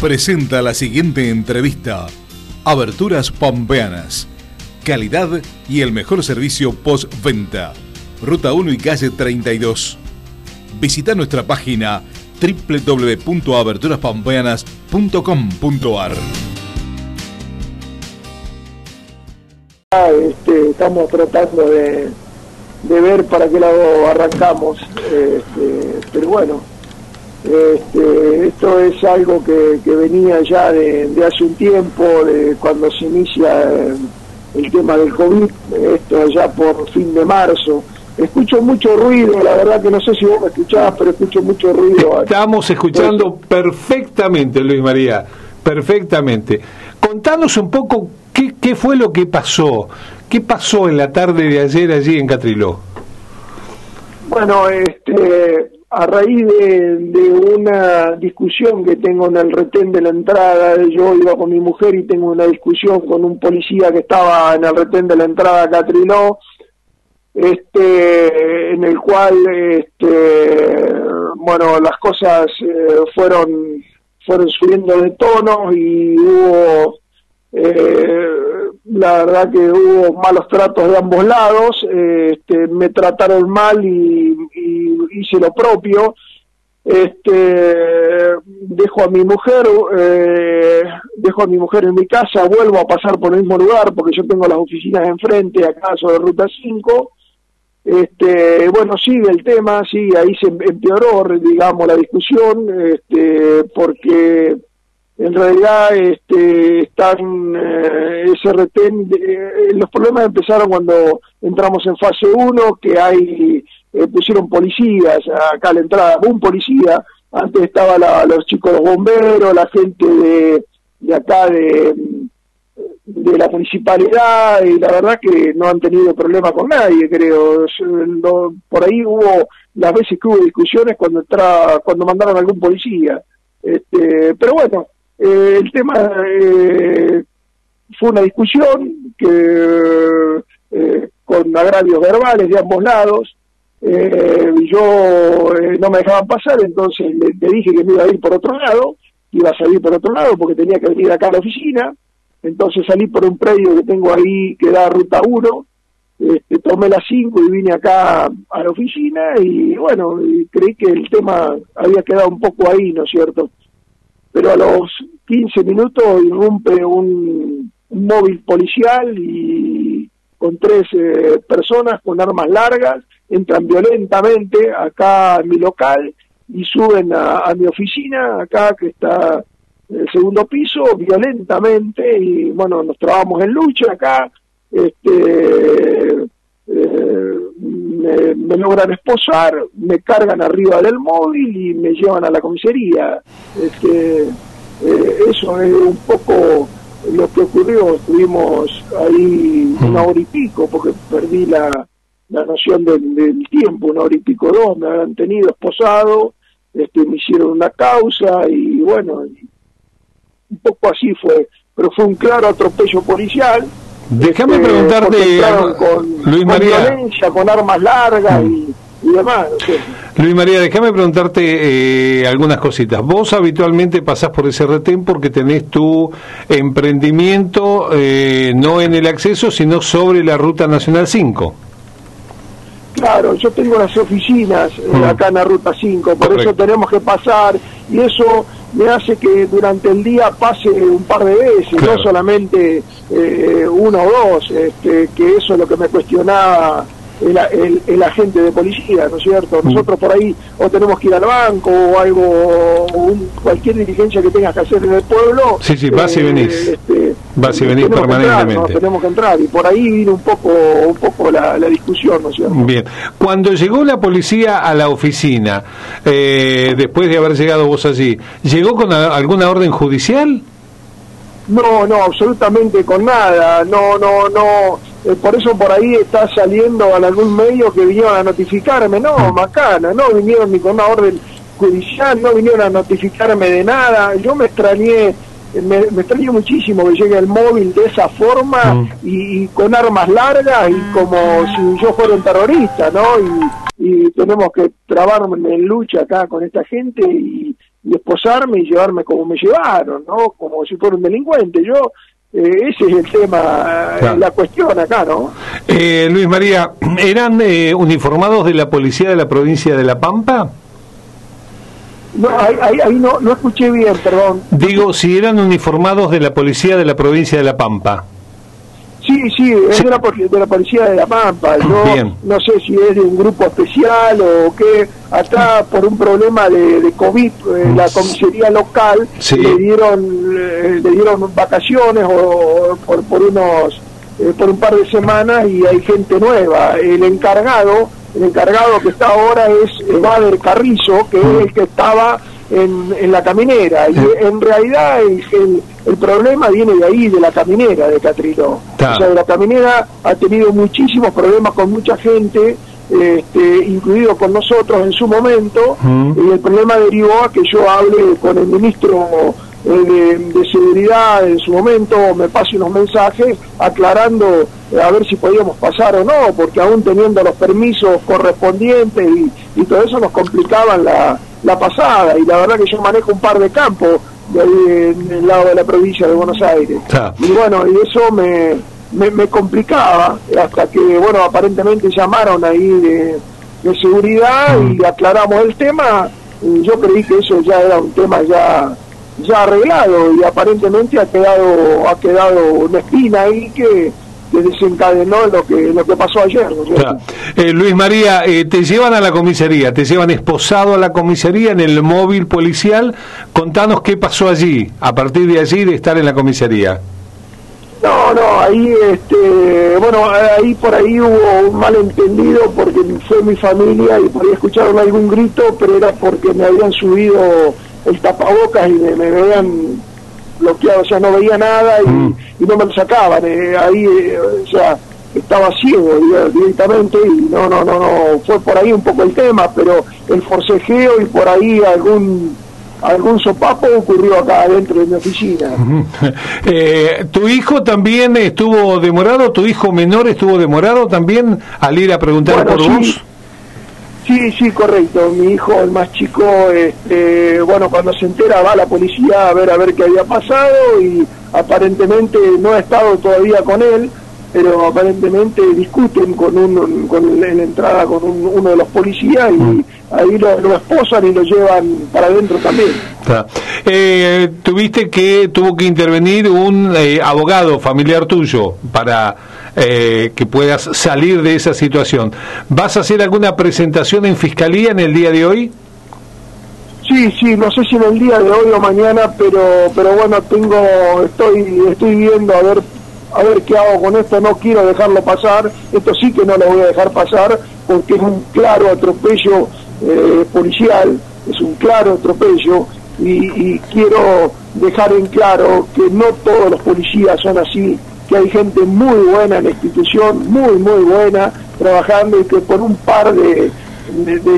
presenta la siguiente entrevista. Aberturas Pampeanas. Calidad y el mejor servicio postventa. Ruta 1 y calle 32. Visita nuestra página www.aberturaspampeanas.com.ar. Este, estamos tratando de, de ver para qué lado arrancamos, este, pero bueno, este, esto es algo que, venía ya de, hace un tiempo, de cuando se inicia el, tema del COVID, esto ya por fin de marzo. Escucho mucho ruido, la verdad que no sé si vos me escuchabas, pero escucho mucho ruido. Estamos escuchando perfectamente, Luis María, perfectamente. Contanos un poco qué, qué fue lo que pasó, qué pasó en la tarde de ayer allí en Catriló. Bueno, este, a raíz de, una discusión que tengo en el retén de la entrada, yo iba con mi mujer y tengo una discusión con un policía que estaba en el retén de la entrada a este, en el cual, este, bueno, las cosas eh, fueron, fueron subiendo de tono y hubo eh, la verdad que hubo malos tratos de ambos lados, este, me trataron mal y, hice lo propio. Este, dejo a mi mujer, eh, dejo a mi mujer en mi casa, vuelvo a pasar por el mismo lugar porque yo tengo las oficinas enfrente, acá sobre Ruta 5. Este, bueno, sigue el tema, sí, ahí se empeoró, digamos, la discusión, este, porque en realidad este, están eh, retén, eh, los problemas empezaron cuando entramos en fase 1, que hay, eh, pusieron policías acá a la entrada, un policía, antes estaba los chicos los bomberos, la gente de, de acá de, de la municipalidad, y la verdad que no han tenido problema con nadie, creo. por ahí hubo, las veces que hubo discusiones cuando entraba, cuando mandaron algún policía. Este, pero bueno, eh, el tema eh, fue una discusión que eh, con agravios verbales de ambos lados. Yo no me dejaban pasar, entonces le, dije que me iba a ir por otro lado, iba a salir por otro lado porque tenía que venir acá a la oficina. Entonces salí por un predio que tengo ahí que da ruta 1, este, tomé las 5 y vine acá a la oficina y bueno, creí que el tema había quedado un poco ahí, ¿no es cierto? pero a los 15 minutos irrumpe un, móvil policial y con tres eh, personas con armas largas, entran violentamente acá en mi local y suben a, mi oficina, acá que está en el segundo piso, violentamente, y bueno, nos trabamos en lucha acá, este, eh, me, logran esposar, me cargan arriba del móvil y me llevan a la comisaría. Este, eh, eso es un poco lo que ocurrió. Estuvimos ahí una hora y pico porque perdí la, la noción del, tiempo, una hora y pico, dos, me habían tenido esposado, este, me hicieron una causa y bueno, un poco así fue, pero fue un claro atropello policial Déjame este, preguntarte, con, Luis María. violencia, con armas largas y, demás. Luis María, déjame preguntarte eh, algunas cositas. Vos habitualmente pasás por ese retén porque tenés tu emprendimiento eh, no en el acceso, sino sobre la Ruta Nacional 5. Claro, yo tengo las oficinas eh, mm. acá en la Ruta 5, por eso tenemos que pasar y eso me hace que durante el día pase un par de veces, no solamente eh, uno o dos, este, que eso es lo que me cuestionaba el, el, agente de policía, ¿no es cierto? Nosotros por ahí o tenemos que ir al banco o algo, o cualquier diligencia que tengas que hacer en el pueblo. Sí, sí, vas y venís. Este, vas y venís permanentemente. tenemos que entrar y por ahí vino un poco, un poco la, discusión, ¿no es cierto? Bien. Cuando llegó la policía a la oficina, eh, después de haber llegado vos allí, ¿llegó con alguna orden judicial? No, no, absolutamente con nada. No, no, no eh, por eso por ahí está saliendo en algún medio que vinieron a notificarme, no, mm. macana, no vinieron ni con una orden judicial, no vinieron a notificarme de nada, yo me extrañé, me, extrañé muchísimo que llegue el móvil de esa forma mm. y, con armas largas y como si yo fuera un terrorista, ¿no? Y, y tenemos que trabarme en lucha acá con esta gente y, y esposarme y llevarme como me llevaron, ¿no? Como si fuera un delincuente. Yo, eh, ese es el tema, eh, la cuestión acá, ¿no? Eh, Luis María, ¿eran uniformados de la policía de la provincia de La Pampa? No, ahí, ahí, no, no escuché bien, perdón. Digo, si eran uniformados de la policía de la provincia de La Pampa. Sí, sí, es De, la, de la policía de La Pampa. Yo no sé si es de un grupo especial o qué. Acá, por un problema de, COVID, eh, la comisaría local le dieron eh, le dieron vacaciones o, por, por unos eh, por un par de semanas y hay gente nueva. El encargado, el encargado que está ahora es Bader Carrizo, que es el que estaba en, en la caminera. Y en realidad el, el, problema viene de ahí, de la caminera de Catriló. O sea, la caminera ha tenido muchísimos problemas con mucha gente, este, incluido con nosotros en su momento, y el problema derivó a que yo hable con el ministro eh, de, seguridad en su momento, me pase unos mensajes aclarando a ver si podíamos pasar o no, porque aún teniendo los permisos correspondientes y, y todo eso nos complicaban la, la pasada y la verdad que yo manejo un par de campos de ahí en el lado de la provincia de Buenos Aires. Y bueno, y eso me, me, complicaba hasta que, bueno, aparentemente llamaron ahí de, seguridad y mm. aclaramos el tema. Y yo creí que eso ya era un tema ya ya arreglado y aparentemente ha quedado ha quedado una espina ahí que desencadenó lo que lo que pasó ayer. Eh, Luis María, eh, te llevan a la comisaría, te llevan esposado a la comisaría en el móvil policial. Contanos qué pasó allí, a partir de allí de estar en la comisaría. No, no, ahí, este, bueno, ahí por ahí hubo un malentendido porque fue mi familia y por ahí escucharon algún grito, pero era porque me habían subido el tapabocas y me, me habían bloqueado, o sea, no veía nada y, mm. no me lo sacaban. Eh, ahí, eh, o sea, estaba ciego directamente y no, no, no, no, fue por ahí un poco el tema, pero el forcejeo y por ahí algún algún sopapo ocurrió acá dentro de mi oficina. Eh, ¿Tu hijo también estuvo demorado? ¿Tu hijo menor estuvo demorado también al ir a preguntar por vos? Sí, sí, correcto. Mi hijo, el más chico, este, bueno, cuando se entera va a la policía a ver a ver qué había pasado y aparentemente no ha estado todavía con él, pero aparentemente discuten con, un, con en la entrada con uno de los policías y mm. ahí lo, lo, esposan y lo llevan para adentro también. Eh, tuviste que tuvo que intervenir un eh, abogado familiar tuyo para eh, que puedas salir de esa situación. ¿Vas a hacer alguna presentación en fiscalía en el día de hoy? Sí, sí, no sé si en el día de hoy o mañana, pero pero bueno, tengo estoy estoy viendo a ver a ver qué hago con esto, no quiero dejarlo pasar, esto sí que no lo voy a dejar pasar porque es un claro atropello eh, policial, es un claro atropello y, y quiero dejar en claro que no todos los policías son así, que hay gente muy buena en la institución, muy, muy buena, trabajando y que por un par de,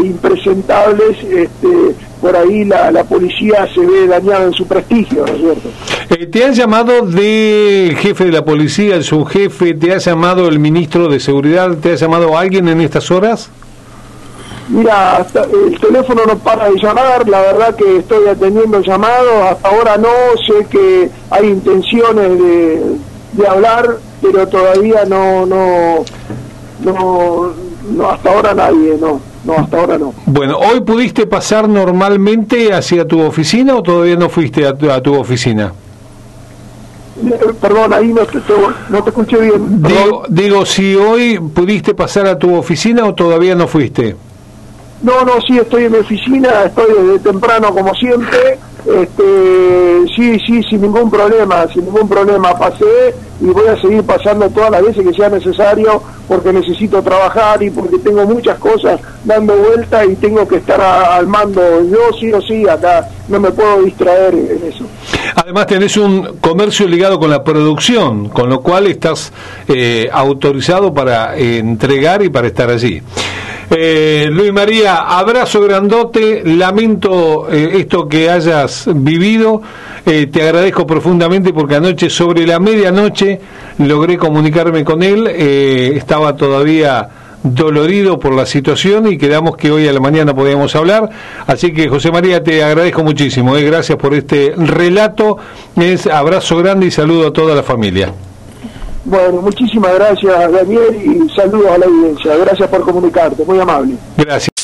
impresentables, este, por ahí la, policía se ve dañada en su prestigio, ¿no es cierto? Eh, ¿Te han llamado de jefe de la policía, el subjefe, te ha llamado el ministro de Seguridad, te ha llamado alguien en estas horas? Mira, el teléfono no para de llamar, la verdad que estoy atendiendo llamados, hasta ahora no, sé que hay intenciones de de hablar, pero todavía no, no, no, hasta ahora nadie, no, no, hasta ahora no. Bueno, ¿hoy pudiste pasar normalmente hacia tu oficina o todavía no fuiste a tu, oficina? Eh, perdón, ahí no te, no te escuché bien. Digo, digo, si hoy pudiste pasar a tu oficina o todavía no fuiste. No, no, sí, estoy en mi oficina, estoy desde temprano como siempre este, sí, sí, sin ningún problema, sin ningún problema. Pasé y voy a seguir pasando todas las veces que sea necesario porque necesito trabajar y porque tengo muchas cosas dando vuelta y tengo que estar al mando. Yo sí o sí acá no me puedo distraer en eso. Además tenés un comercio ligado con la producción, con lo cual estás eh, autorizado para entregar y para estar allí. Eh, Luis María, abrazo grandote, lamento eh, esto que hayas vivido, eh, te agradezco profundamente porque anoche sobre la medianoche logré comunicarme con él, eh, estaba todavía dolorido por la situación y quedamos que hoy a la mañana podíamos hablar. Así que José María, te agradezco muchísimo. Gracias por este relato. Es abrazo grande y saludo a toda la familia. Bueno, muchísimas gracias Daniel y saludos a la audiencia. Gracias por comunicarte, muy amable. Gracias.